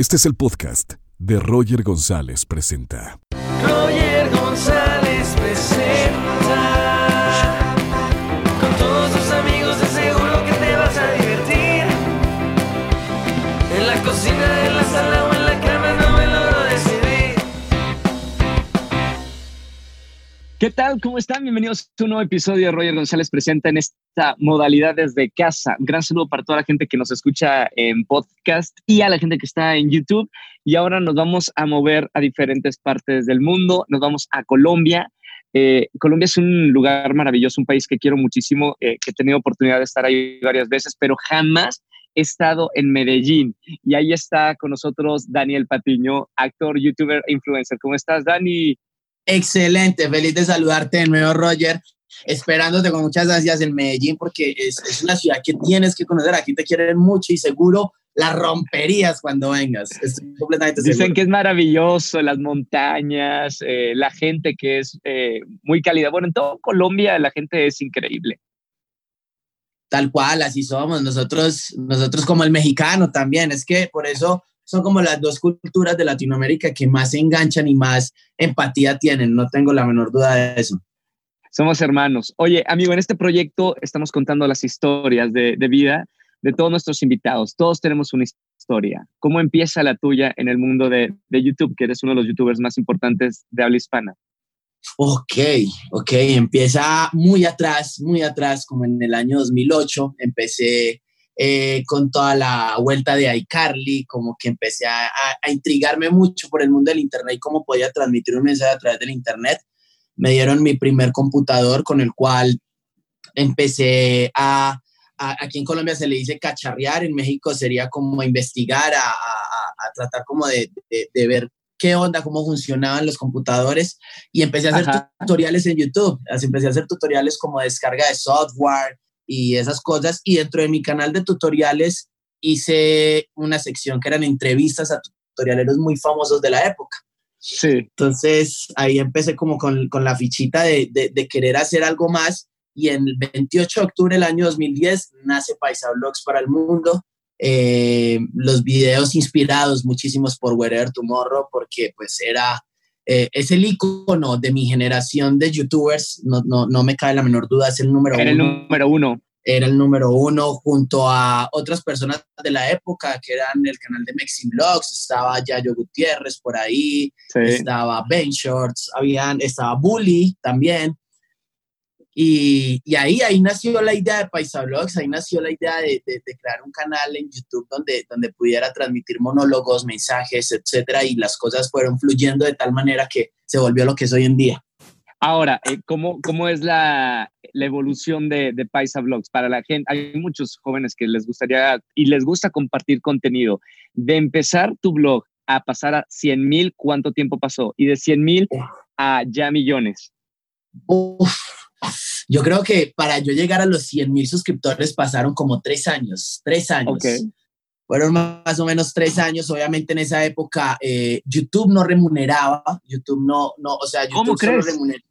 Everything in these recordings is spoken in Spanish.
Este es el podcast de Roger González Presenta. Roger González ¿Qué tal? ¿Cómo están? Bienvenidos a un nuevo episodio Roger González Presenta en esta modalidad desde casa. Un gran saludo para toda la gente que nos escucha en podcast y a la gente que está en YouTube. Y ahora nos vamos a mover a diferentes partes del mundo. Nos vamos a Colombia. Eh, Colombia es un lugar maravilloso, un país que quiero muchísimo, eh, que he tenido oportunidad de estar ahí varias veces, pero jamás he estado en Medellín. Y ahí está con nosotros Daniel Patiño, actor, youtuber e influencer. ¿Cómo estás, Dani? Excelente, feliz de saludarte de nuevo, Roger. Esperándote con muchas gracias en Medellín porque es, es, una ciudad que tienes que conocer. Aquí te quieren mucho y seguro la romperías cuando vengas. Estoy completamente Dicen seguro. que es maravilloso, las montañas, eh, la gente que es eh, muy cálida. Bueno, en todo Colombia la gente es increíble. Tal cual, así somos. Nosotros, nosotros como el mexicano también. Es que por eso son como las dos culturas de Latinoamérica que más se enganchan y más empatía tienen. No tengo la menor duda de eso. Somos hermanos. Oye, amigo, en este proyecto estamos contando las historias de, de vida de todos nuestros invitados. Todos tenemos una historia. ¿Cómo empieza la tuya en el mundo de, de, YouTube, que eres uno de los youtubers más importantes de habla hispana? Ok, ok. Empieza muy atrás, muy atrás, como en el año 2008. Empecé eh, con toda la vuelta de iCarly, como que empecé a, a, a, intrigarme mucho por el mundo del Internet y cómo podía transmitir un mensaje a través del Internet. Me dieron mi primer computador con el cual empecé a, a aquí en Colombia se le dice cacharrear, en México sería como investigar, a, tratar como de, de, de, ver qué onda, cómo funcionaban los computadores y empecé a hacer Ajá. tutoriales en YouTube, empecé a hacer tutoriales como descarga de software, y esas cosas. Y dentro de mi canal de tutoriales hice una sección que eran entrevistas a tutorialeros muy famosos de la época. Sí. Entonces ahí empecé como con, con la fichita de, de, de, querer hacer algo más. Y en el 28 de octubre del año 2010 nace Paisa Vlogs para el mundo. Eh, los videos inspirados muchísimos por Wherever Tomorrow, porque pues era eh, es el icono de mi generación de youtubers, no, no, no me cabe la menor duda, es el número Era uno. el número uno. Era el número uno junto a otras personas de la época que eran el canal de Mexi Vlogs, estaba Yayo Gutiérrez por ahí, sí. estaba Ben Shorts, habían, estaba Bully también. Y, y, ahí, ahí nació la idea de Paisa Vlogs, ahí nació la idea de, de, de, crear un canal en YouTube donde, donde pudiera transmitir monólogos, mensajes, etcétera, y las cosas fueron fluyendo de tal manera que se volvió lo que es hoy en día. Ahora, eh, ¿cómo, ¿cómo es la, la evolución de, de, Paisa Vlogs? Para la gente, hay muchos jóvenes que les gustaría y les gusta compartir contenido. De empezar tu blog a pasar a 100 mil, ¿cuánto tiempo pasó? Y de 100 mil a ya millones. Uf, yo creo que para yo llegar a los 100 mil suscriptores pasaron como tres años, tres años. Okay. Fueron más o menos tres años. Obviamente en esa época eh, YouTube no remuneraba. YouTube no, no, o sea, YouTube ¿Cómo crees? Remuneraba.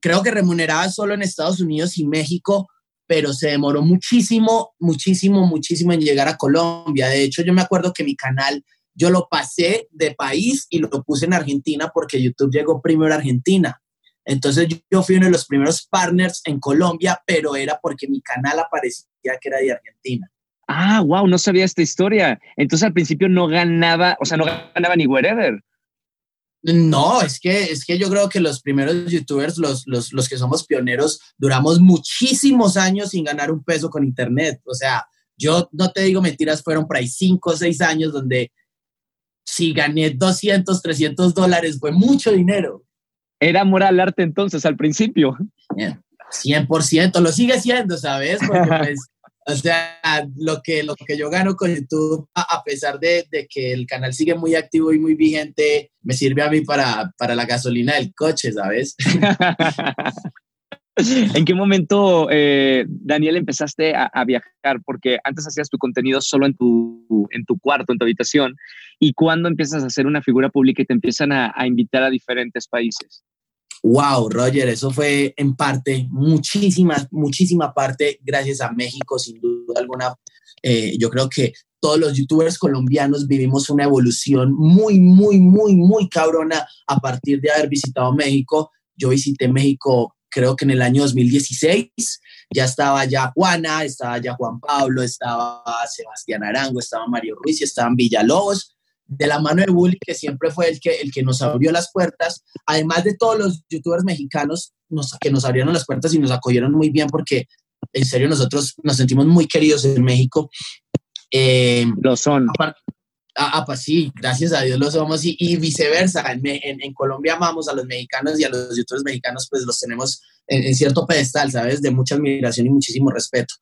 Creo que remuneraba solo en Estados Unidos y México, pero se demoró muchísimo, muchísimo, muchísimo en llegar a Colombia. De hecho, yo me acuerdo que mi canal yo lo pasé de país y lo puse en Argentina porque YouTube llegó primero a Argentina. Entonces yo fui uno de los primeros partners en Colombia, pero era porque mi canal aparecía que era de Argentina. Ah, wow, no sabía esta historia. Entonces al principio no ganaba, o sea, no ganaba ni wherever. No, es que, es que yo creo que los primeros youtubers, los, los, los que somos pioneros, duramos muchísimos años sin ganar un peso con internet. O sea, yo no te digo mentiras, fueron por ahí cinco o seis años donde si gané 200, 300 dólares fue mucho dinero. Era amor al arte entonces al principio. 100%, lo sigue siendo, ¿sabes? Porque pues, o sea, lo que, lo que yo gano con YouTube, a pesar de, de, que el canal sigue muy activo y muy vigente, me sirve a mí para, para la gasolina del coche, ¿sabes? ¿En qué momento, eh, Daniel, empezaste a, a, viajar? Porque antes hacías tu contenido solo en tu, en tu cuarto, en tu habitación. ¿Y cuándo empiezas a ser una figura pública y te empiezan a, a invitar a diferentes países? Wow, Roger, eso fue en parte, muchísima, muchísima parte, gracias a México, sin duda alguna. Eh, yo creo que todos los youtubers colombianos vivimos una evolución muy, muy, muy, muy cabrona a partir de haber visitado México. Yo visité México creo que en el año 2016, ya estaba ya Juana, estaba ya Juan Pablo, estaba Sebastián Arango, estaba Mario Ruiz estaban Villalobos de la mano de Bully, que siempre fue el que, el que nos abrió las puertas, además de todos los youtubers mexicanos que nos abrieron las puertas y nos acogieron muy bien porque en serio nosotros nos sentimos muy queridos en México. Eh, lo son. Ah, ah, pues sí, gracias a Dios lo somos y, y viceversa. En, en, Colombia amamos a los mexicanos y a los youtubers mexicanos pues los tenemos en, en, cierto pedestal, ¿sabes? De mucha admiración y muchísimo respeto.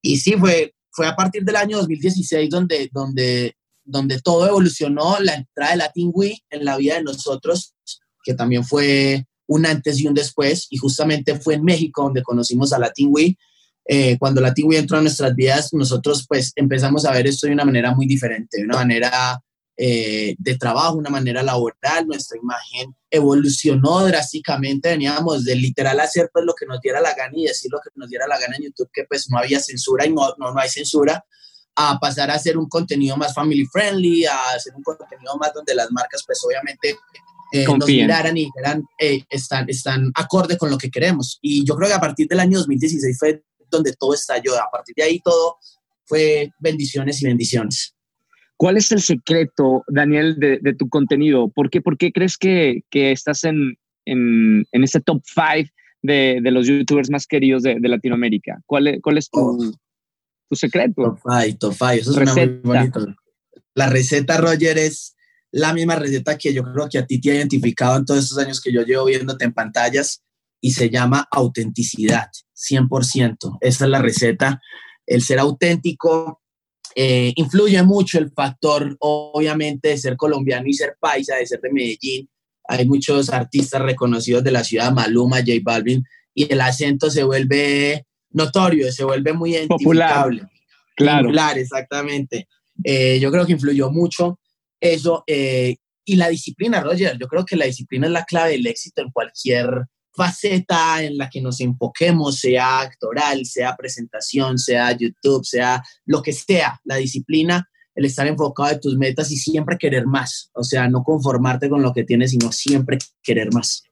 Y sí, fue, fue a partir del año 2016 donde, donde donde todo evolucionó, la entrada de Latin en la vida de nosotros, que también fue un antes y un después, y justamente fue en México donde conocimos a Latin Wii. Eh, cuando Latin Wii entró a nuestras vidas, nosotros pues empezamos a ver esto de una manera muy diferente, de una manera eh, de trabajo, una manera laboral, nuestra imagen evolucionó drásticamente, veníamos de literal hacer pues lo que nos diera la gana y decir lo que nos diera la gana en YouTube, que pues no había censura y no, no, no hay censura, a pasar a hacer un contenido más family friendly, a hacer un contenido más donde las marcas pues obviamente eh, nos miraran y dijeran, eh, están, están acorde con lo que queremos. Y yo creo que a partir del año 2016 fue donde todo estalló. A partir de ahí todo fue bendiciones y bendiciones. ¿Cuál es el secreto, Daniel, de, de tu contenido? ¿Por qué, por qué crees que, que estás en, en, en, ese top 5 de, de, los youtubers más queridos de, de Latinoamérica? ¿Cuál es, cuál es tu, oh tu secreto. Tofay, eso es muy bonito. La receta, Roger, es la misma receta que yo creo que a ti te ha identificado en todos estos años que yo llevo viéndote en pantallas y se llama autenticidad, 100%. Esa es la receta. El ser auténtico eh, influye mucho el factor, obviamente, de ser colombiano y ser paisa, de ser de Medellín. Hay muchos artistas reconocidos de la ciudad, Maluma, J Balvin, y el acento se vuelve notorio, se vuelve muy popular. Claro. Popular, exactamente. Eh, yo creo que influyó mucho eso. Eh, y la disciplina, Roger, yo creo que la disciplina es la clave del éxito en cualquier faceta en la que nos enfoquemos, sea actoral, sea presentación, sea YouTube, sea lo que sea, la disciplina, el estar enfocado en tus metas y siempre querer más, o sea, no conformarte con lo que tienes, sino siempre querer más.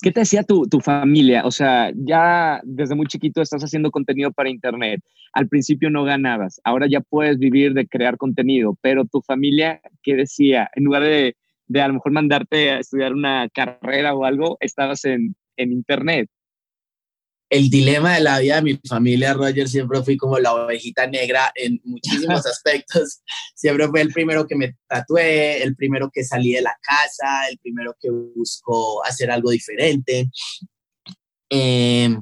¿Qué te decía tu, tu, familia? O sea, ya desde muy chiquito estás haciendo contenido para Internet. Al principio no ganabas, ahora ya puedes vivir de crear contenido, pero tu familia, ¿qué decía? En lugar de, de a lo mejor mandarte a estudiar una carrera o algo, estabas en, en Internet el dilema de la vida de mi familia, Roger, siempre fui como la ovejita negra en muchísimos aspectos. Siempre fue el primero que me tatué, el primero que salí de la casa, el primero que buscó hacer algo diferente. Eh,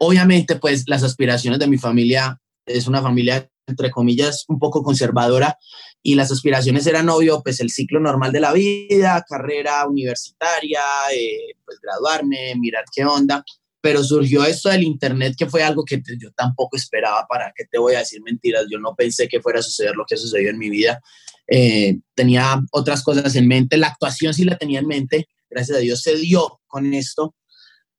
obviamente, pues las aspiraciones de mi familia es una familia, entre comillas, un poco conservadora y las aspiraciones eran, obvio, pues el ciclo normal de la vida, carrera universitaria, eh, pues graduarme, mirar qué onda pero surgió esto del Internet que fue algo que yo tampoco esperaba, para qué te voy a decir mentiras, yo no pensé que fuera a suceder lo que sucedió en mi vida, eh, tenía otras cosas en mente, la actuación sí la tenía en mente, gracias a Dios se dio con esto.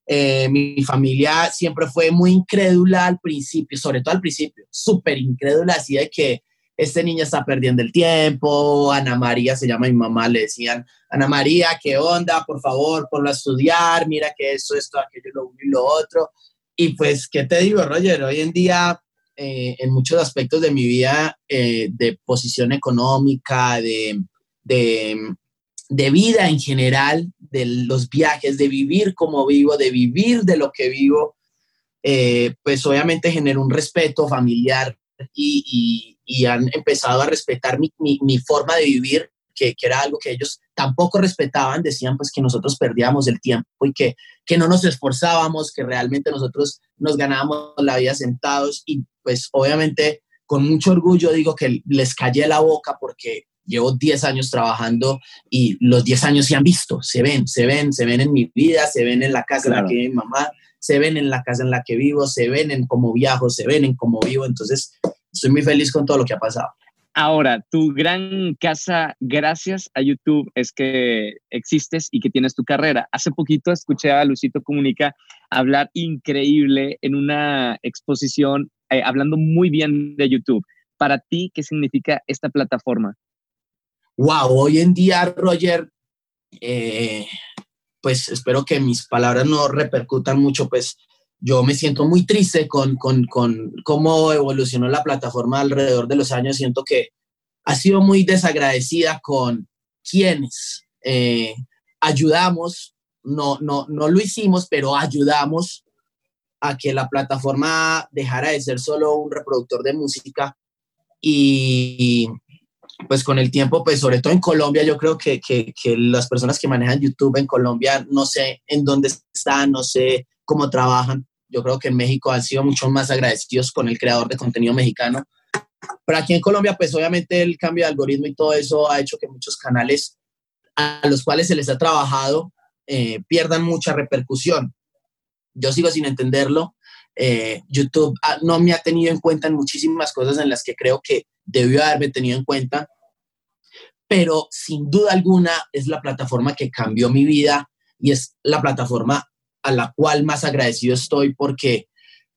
Eh, mi familia siempre fue muy incrédula al principio, sobre todo al principio, súper incrédula, así de que este niño está perdiendo el tiempo, Ana María se llama mi mamá, le decían, Ana María, ¿qué onda? Por favor, ponlo a estudiar, mira que esto, esto, aquello, lo uno y lo otro. Y pues, ¿qué te digo, Roger? Hoy en día, eh, en muchos aspectos de mi vida, eh, de posición económica, de, de, de vida en general, de los viajes, de vivir como vivo, de vivir de lo que vivo, eh, pues obviamente genera un respeto familiar y, y han empezado a respetar mi, mi, mi forma de vivir, que, que, era algo que ellos tampoco respetaban, decían pues que nosotros perdíamos el tiempo y que, que no nos esforzábamos, que realmente nosotros nos ganábamos la vida sentados y pues obviamente con mucho orgullo digo que les callé la boca porque llevo 10 años trabajando y los 10 años se han visto, se ven, se ven, se ven en mi vida, se ven en la casa claro. en la que mi mamá, se ven en la casa en la que vivo, se ven en cómo viajo, se ven en cómo vivo, entonces estoy muy feliz con todo lo que ha pasado. Ahora, tu gran casa, gracias a YouTube, es que existes y que tienes tu carrera. Hace poquito escuché a Lucito Comunica hablar increíble en una exposición, eh, hablando muy bien de YouTube. para ti, ¿qué significa esta plataforma? Wow, hoy en día, Roger, eh, pues espero que mis palabras no repercutan mucho, pues yo me siento muy triste con, con, con, cómo evolucionó la plataforma alrededor de los años. Siento que ha sido muy desagradecida con quienes eh, ayudamos, no, no, no lo hicimos, pero ayudamos a que la plataforma dejara de ser solo un reproductor de música y pues con el tiempo, pues sobre todo en Colombia, yo creo que, que, que, las personas que manejan YouTube en Colombia, no sé en dónde están, no sé cómo trabajan. Yo creo que en México han sido mucho más agradecidos con el creador de contenido mexicano. Pero aquí en Colombia, pues obviamente el cambio de algoritmo y todo eso ha hecho que muchos canales a los cuales se les ha trabajado eh, pierdan mucha repercusión. Yo sigo sin entenderlo. Eh, YouTube ah, no me ha tenido en cuenta en muchísimas cosas en las que creo que debió haberme tenido en cuenta, pero sin duda alguna es la plataforma que cambió mi vida y es la plataforma a la cual más agradecido estoy porque,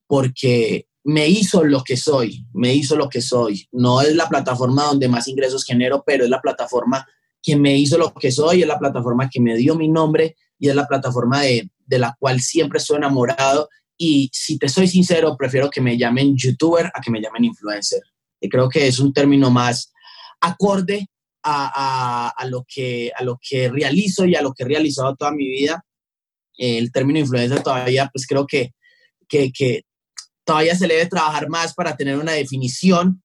porque me hizo lo que soy, me hizo lo que soy. No es la plataforma donde más ingresos genero, pero es la plataforma que me hizo lo que soy, es la plataforma que me dio mi nombre y es la plataforma de, de la cual siempre estoy enamorado. Y si te soy sincero, prefiero que me llamen youtuber a que me llamen influencer. Creo que es un término más acorde a, a, a, lo que, a lo que realizo y a lo que he realizado toda mi vida. El término influencer todavía, pues creo que, que, que todavía se le debe trabajar más para tener una definición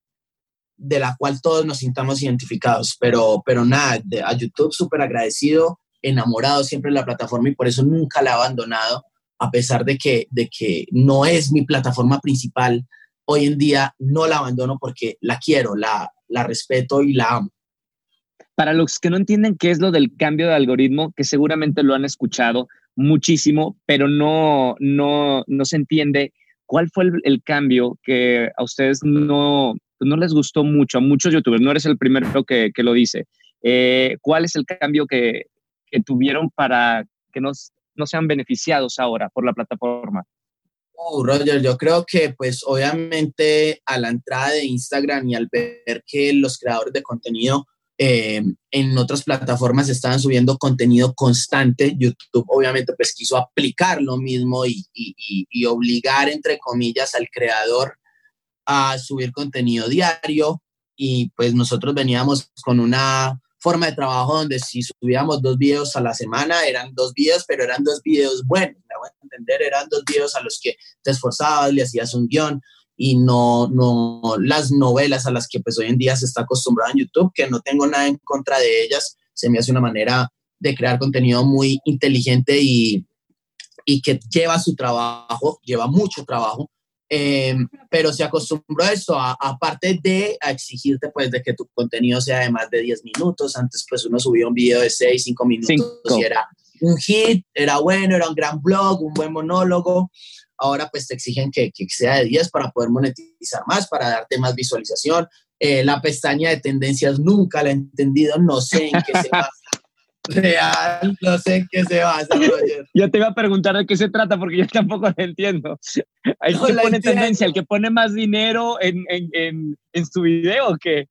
de la cual todos nos sintamos identificados. Pero, pero nada, de, a YouTube súper agradecido, enamorado siempre de la plataforma y por eso nunca la he abandonado, a pesar de que, de que no es mi plataforma principal. Hoy en día no la abandono porque la quiero, la, la respeto y la amo. Para los que no entienden qué es lo del cambio de algoritmo, que seguramente lo han escuchado muchísimo, pero no, no, no se entiende cuál fue el, el cambio que a ustedes no, pues no les gustó mucho, a muchos youtubers, no eres el primero que, que lo dice. Eh, ¿Cuál es el cambio que, que tuvieron para que nos, no sean beneficiados ahora por la plataforma? Uh, Roger, yo creo que pues obviamente a la entrada de Instagram y al ver que los creadores de contenido eh, en otras plataformas estaban subiendo contenido constante, YouTube obviamente pues quiso aplicar lo mismo y, y, obligar entre comillas al creador a subir contenido diario. Y pues nosotros veníamos con una forma de trabajo donde si subíamos dos videos a la semana, eran dos videos, pero eran dos videos buenos, entender, eran dos videos a los que te esforzabas, le hacías un guion y no, no las novelas a las que pues hoy en día se está acostumbrado en YouTube, que no tengo nada en contra de ellas, se me hace una manera de crear contenido muy inteligente y, y que lleva su trabajo, lleva mucho trabajo, eh, pero se acostumbró a eso, aparte de a exigirte pues de que tu contenido sea de más de 10 minutos. Antes pues uno subía un video de 6, 5 minutos Cinco. y era un hit, era bueno, era un gran blog, un buen monólogo. Ahora pues te exigen que, que sea de 10 para poder monetizar más, para darte más visualización. Eh, la pestaña de tendencias nunca la he entendido, no sé en qué se basa. Real, no sé en qué se basa, Roger. Yo te iba a preguntar de qué se trata porque yo tampoco lo entiendo. ¿El no que pone entiendo. tendencia, el que pone más dinero en, en, en, en su video o qué?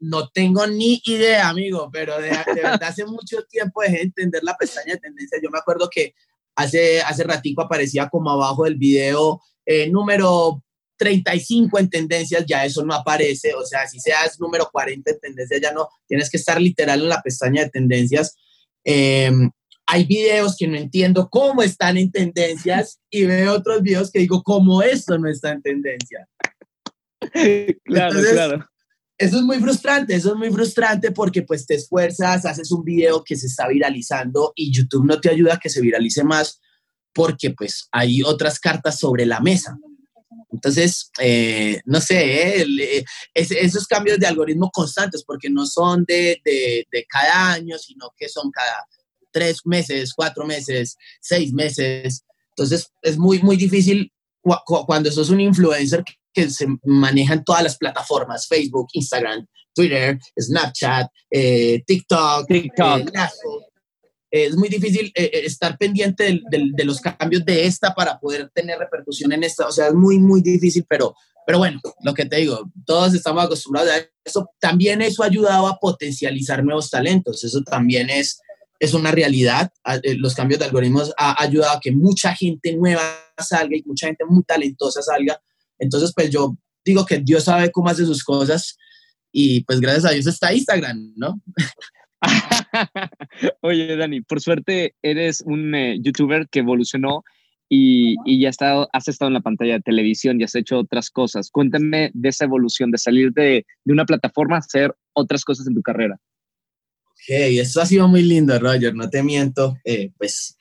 No tengo ni idea, amigo, pero de, de verdad hace mucho tiempo dejé de entender la pestaña de tendencia. Yo me acuerdo que hace, hace ratico aparecía como abajo del video eh, número 35 en tendencias, ya eso no aparece, o sea, si seas número 40 en tendencias, ya no, tienes que estar literal en la pestaña de tendencias. Eh, hay videos que no entiendo cómo están en tendencias y veo otros videos que digo, ¿cómo esto no está en tendencia? claro, Entonces, claro. Eso es muy frustrante, eso es muy frustrante porque pues te esfuerzas, haces un video que se está viralizando y YouTube no te ayuda a que se viralice más porque pues hay otras cartas sobre la mesa. Entonces, eh, no sé, eh, es, esos cambios de algoritmo constantes, porque no son de, de, de, cada año, sino que son cada tres meses, cuatro meses, seis meses. Entonces, es muy, muy difícil cu cu cuando sos un influencer que, se maneja en todas las plataformas, Facebook, Instagram, Twitter, Snapchat, eh, TikTok, TikTok. Eh, es muy difícil eh, estar pendiente de, de, de, los cambios de esta para poder tener repercusión en esta. O sea, es muy, muy difícil, pero, Pero bueno, lo que te digo, todos estamos acostumbrados a eso. También eso ha ayudado a potencializar nuevos talentos. Eso también es, es una realidad. Eh, los cambios de algoritmos ha ayudado a que mucha gente nueva salga y mucha gente muy talentosa salga. Entonces, pues yo digo que Dios sabe cómo hace sus cosas y pues gracias a Dios está Instagram, ¿no? Oye, Dani, por suerte eres un eh, youtuber que evolucionó y, y ya estado, has estado en la pantalla de televisión y has hecho otras cosas. Cuéntame de esa evolución, de salir de, de una plataforma a hacer otras cosas en tu carrera. Ok, eso ha sido muy lindo, Roger, no te miento. Eh, pues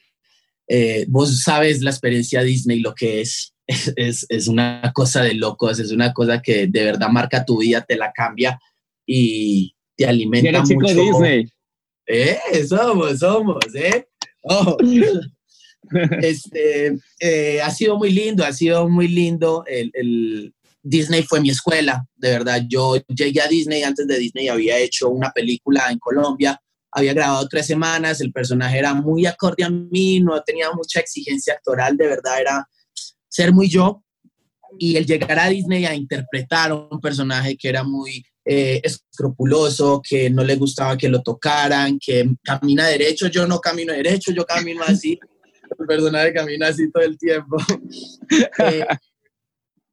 eh, vos sabes la experiencia Disney, lo que es. Es, es, una cosa de locos, es una cosa que de verdad marca tu vida, te la cambia y te alimenta mucho. chico Disney. Eh, somos, somos, ¿eh? Oh. este, eh, ha sido muy lindo, ha sido muy lindo. El, el, Disney fue mi escuela, de verdad. Yo llegué a Disney, antes de Disney había hecho una película en Colombia, había grabado tres semanas, el personaje era muy acorde a mí, no tenía mucha exigencia actoral, de verdad era ser muy yo. Y el llegar a Disney a interpretar un personaje que era muy eh, escrupuloso, que no le gustaba que lo tocaran, que camina derecho, yo no camino derecho, yo camino así, el personaje camina así todo el tiempo. eh,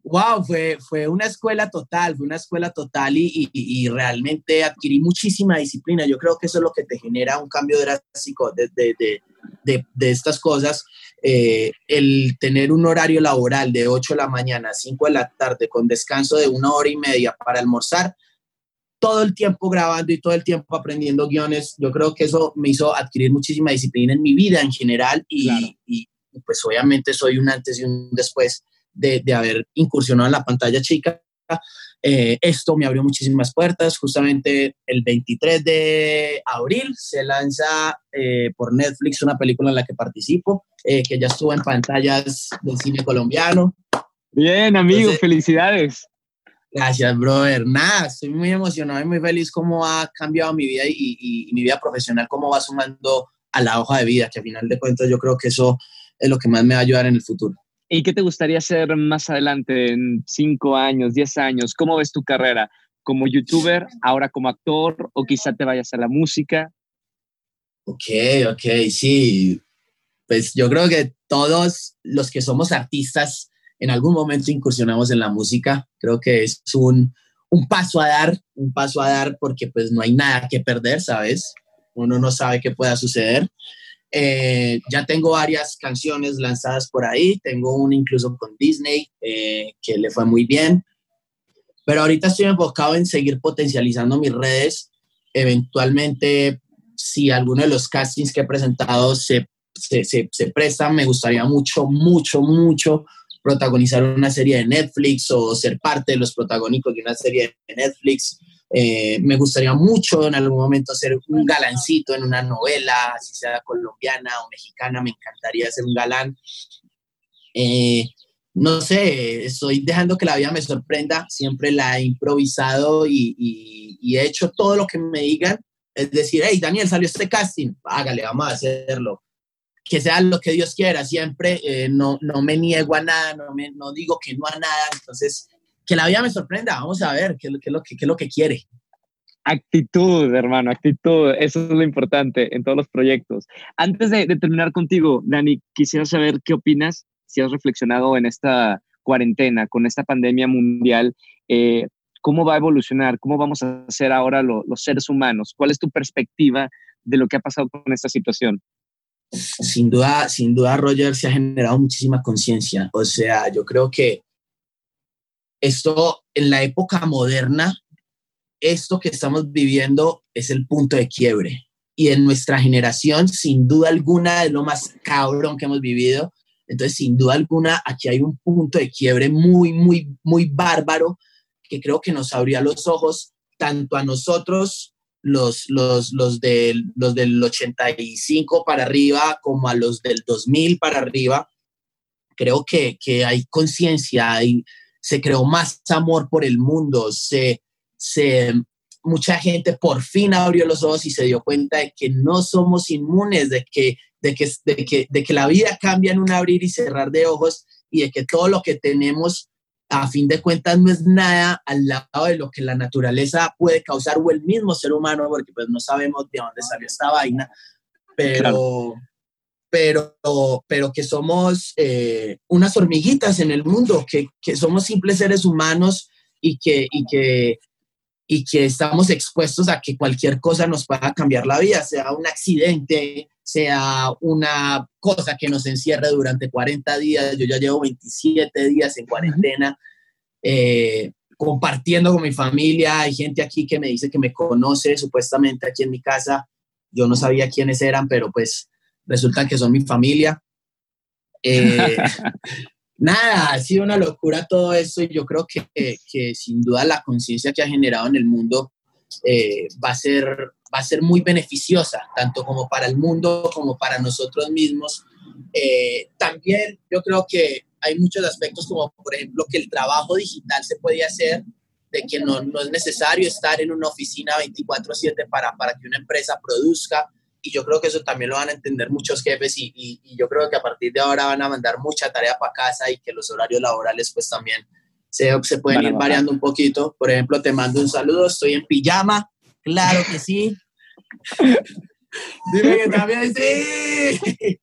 wow, fue, fue una escuela total, fue una escuela total y, y, realmente adquirí muchísima disciplina. Yo creo que eso es lo que te genera un cambio drástico de, de, de, de estas cosas. Eh, el tener un horario laboral de 8 de la mañana a 5 de la tarde con descanso de una hora y media para almorzar, todo el tiempo grabando y todo el tiempo aprendiendo guiones, yo creo que eso me hizo adquirir muchísima disciplina en mi vida en general y, y pues obviamente soy un antes y un después de, de haber incursionado en la pantalla chica. Eh, esto me abrió muchísimas puertas. Justamente el 23 de abril se lanza eh, por Netflix una película en la que participo, eh, que ya estuvo en pantallas del cine colombiano. Bien, amigo, felicidades. Gracias, brother. Nada, estoy muy emocionado y muy feliz cómo ha cambiado mi vida y, y, y, mi vida profesional, cómo va sumando a la hoja de vida, que al final de cuentas yo creo que eso es lo que más me va a ayudar en el futuro. ¿Y qué te gustaría hacer más adelante, en cinco años, diez años? ¿Cómo ves tu carrera? ¿Como youtuber, ahora como actor o quizá te vayas a la música? Ok, ok, sí. Pues yo creo que todos los que somos artistas en algún momento incursionamos en la música. Creo que es un, un paso a dar, un paso a dar porque pues no hay nada que perder, ¿sabes? Uno no sabe qué pueda suceder. Eh, ya tengo varias canciones lanzadas por ahí, tengo una incluso con Disney eh, que le fue muy bien, pero ahorita estoy enfocado en seguir potencializando mis redes. Eventualmente, si alguno de los castings que he presentado se, se, se, se prestan, me gustaría mucho, mucho, mucho protagonizar una serie de Netflix o ser parte de los protagónicos de una serie de Netflix. Eh, me gustaría mucho en algún momento ser un galancito en una novela, si sea colombiana o mexicana, me encantaría ser un galán. Eh, no sé, estoy dejando que la vida me sorprenda, siempre la he improvisado y, y, y, he hecho todo lo que me digan. Es decir, hey, Daniel, salió este casting, hágale, vamos a hacerlo. Que sea lo que Dios quiera, siempre eh, no, no me niego a nada, no, me, no digo que no a nada, entonces que la vida me sorprenda, vamos a ver qué, qué, lo, qué, qué es lo que quiere. Actitud, hermano, actitud, eso es lo importante en todos los proyectos. Antes de, de, terminar contigo, Dani, quisiera saber qué opinas, si has reflexionado en esta cuarentena, con esta pandemia mundial, eh, cómo va a evolucionar, cómo vamos a ser ahora lo, los seres humanos, cuál es tu perspectiva de lo que ha pasado con esta situación. Sin duda, sin duda, Roger, se ha generado muchísima conciencia. O sea, yo creo que esto en la época moderna, esto que estamos viviendo es el punto de quiebre. Y en nuestra generación, sin duda alguna, es lo más cabrón que hemos vivido. Entonces, sin duda alguna, aquí hay un punto de quiebre muy, muy, muy bárbaro que creo que nos abría los ojos tanto a nosotros, los, los, los, del, los del 85 para arriba, como a los del 2000 para arriba. Creo que, que hay conciencia, hay se creó más amor por el mundo, se, se, mucha gente por fin abrió los ojos y se dio cuenta de que no somos inmunes, de que, de que, de que, de que la vida cambia en un abrir y cerrar de ojos y de que todo lo que tenemos a fin de cuentas no es nada al lado de lo que la naturaleza puede causar o el mismo ser humano, porque pues no sabemos de dónde salió esta vaina, pero, pero, pero que somos eh, unas hormiguitas en el mundo, que, que, somos simples seres humanos y que, y, que, y que estamos expuestos a que cualquier cosa nos pueda cambiar la vida, sea un accidente, sea una cosa que nos encierre durante 40 días. Yo ya llevo 27 días en cuarentena, eh, compartiendo con mi familia. Hay gente aquí que me dice que me conoce supuestamente aquí en mi casa. Yo no sabía quiénes eran, pero pues resulta que son mi familia. Eh, nada, ha sido una locura todo esto y yo creo que, que sin duda la conciencia que ha generado en el mundo eh, va a ser va a ser muy beneficiosa, tanto como para el mundo como para nosotros mismos. Eh, también yo creo que hay muchos aspectos como, por ejemplo, que el trabajo digital se puede hacer, de que no, no es necesario estar en una oficina 24/7 para, para que una empresa produzca. Y yo creo que eso también lo van a entender muchos jefes y, y, yo creo que a partir de ahora van a mandar mucha tarea para casa y que los horarios laborales pues también se, se pueden ir variando un poquito. Por ejemplo, te mando un saludo, estoy en pijama, Claro que sí. Dime que también sí.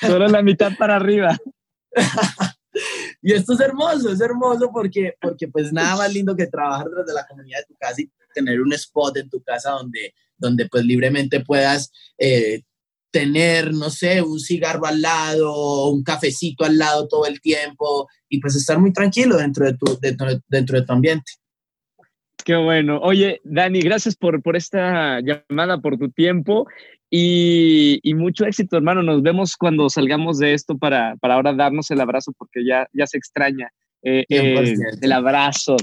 Solo la mitad para arriba. y esto es hermoso, es hermoso porque, porque pues nada más lindo que trabajar desde la comunidad de tu casa y tener un spot en tu casa donde, donde pues libremente puedas eh, tener, no sé, un cigarro al lado, un cafecito al lado todo el tiempo y pues estar muy tranquilo dentro de tu, dentro, dentro de tu ambiente. Qué bueno. Oye, Dani, gracias por, por esta llamada, por tu tiempo y, mucho éxito, hermano. Nos vemos cuando salgamos de esto para, para ahora darnos el abrazo porque ya, ya se extraña eh, eh, el abrazo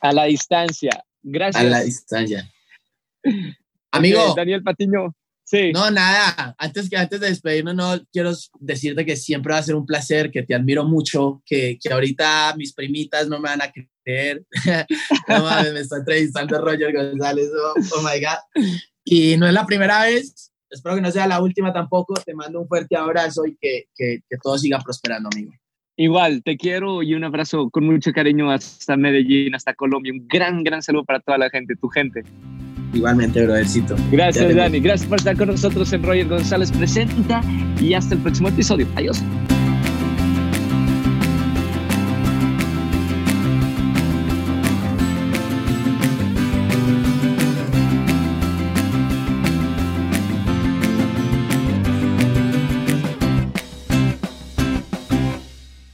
a la distancia. Gracias. A la distancia. Amigo. Daniel Patiño. No, nada. Antes, que, antes de despedirnos, no quiero decirte que siempre va a ser un placer, que te admiro mucho, que, que ahorita mis primitas no me van a creer. no mames, me está entrevistando Roger González. Oh, oh, my God. Y no es la primera vez. Espero que no sea la última tampoco. Te mando un fuerte abrazo y que, que, que todo siga prosperando, amigo. Igual, te quiero y un abrazo con mucho cariño hasta Medellín, hasta Colombia. Un gran, gran saludo para toda la gente, tu gente. Igualmente, brothercito. Gracias, Dani. Gracias por estar con nosotros en Roger González Presenta y hasta el próximo episodio. Adiós.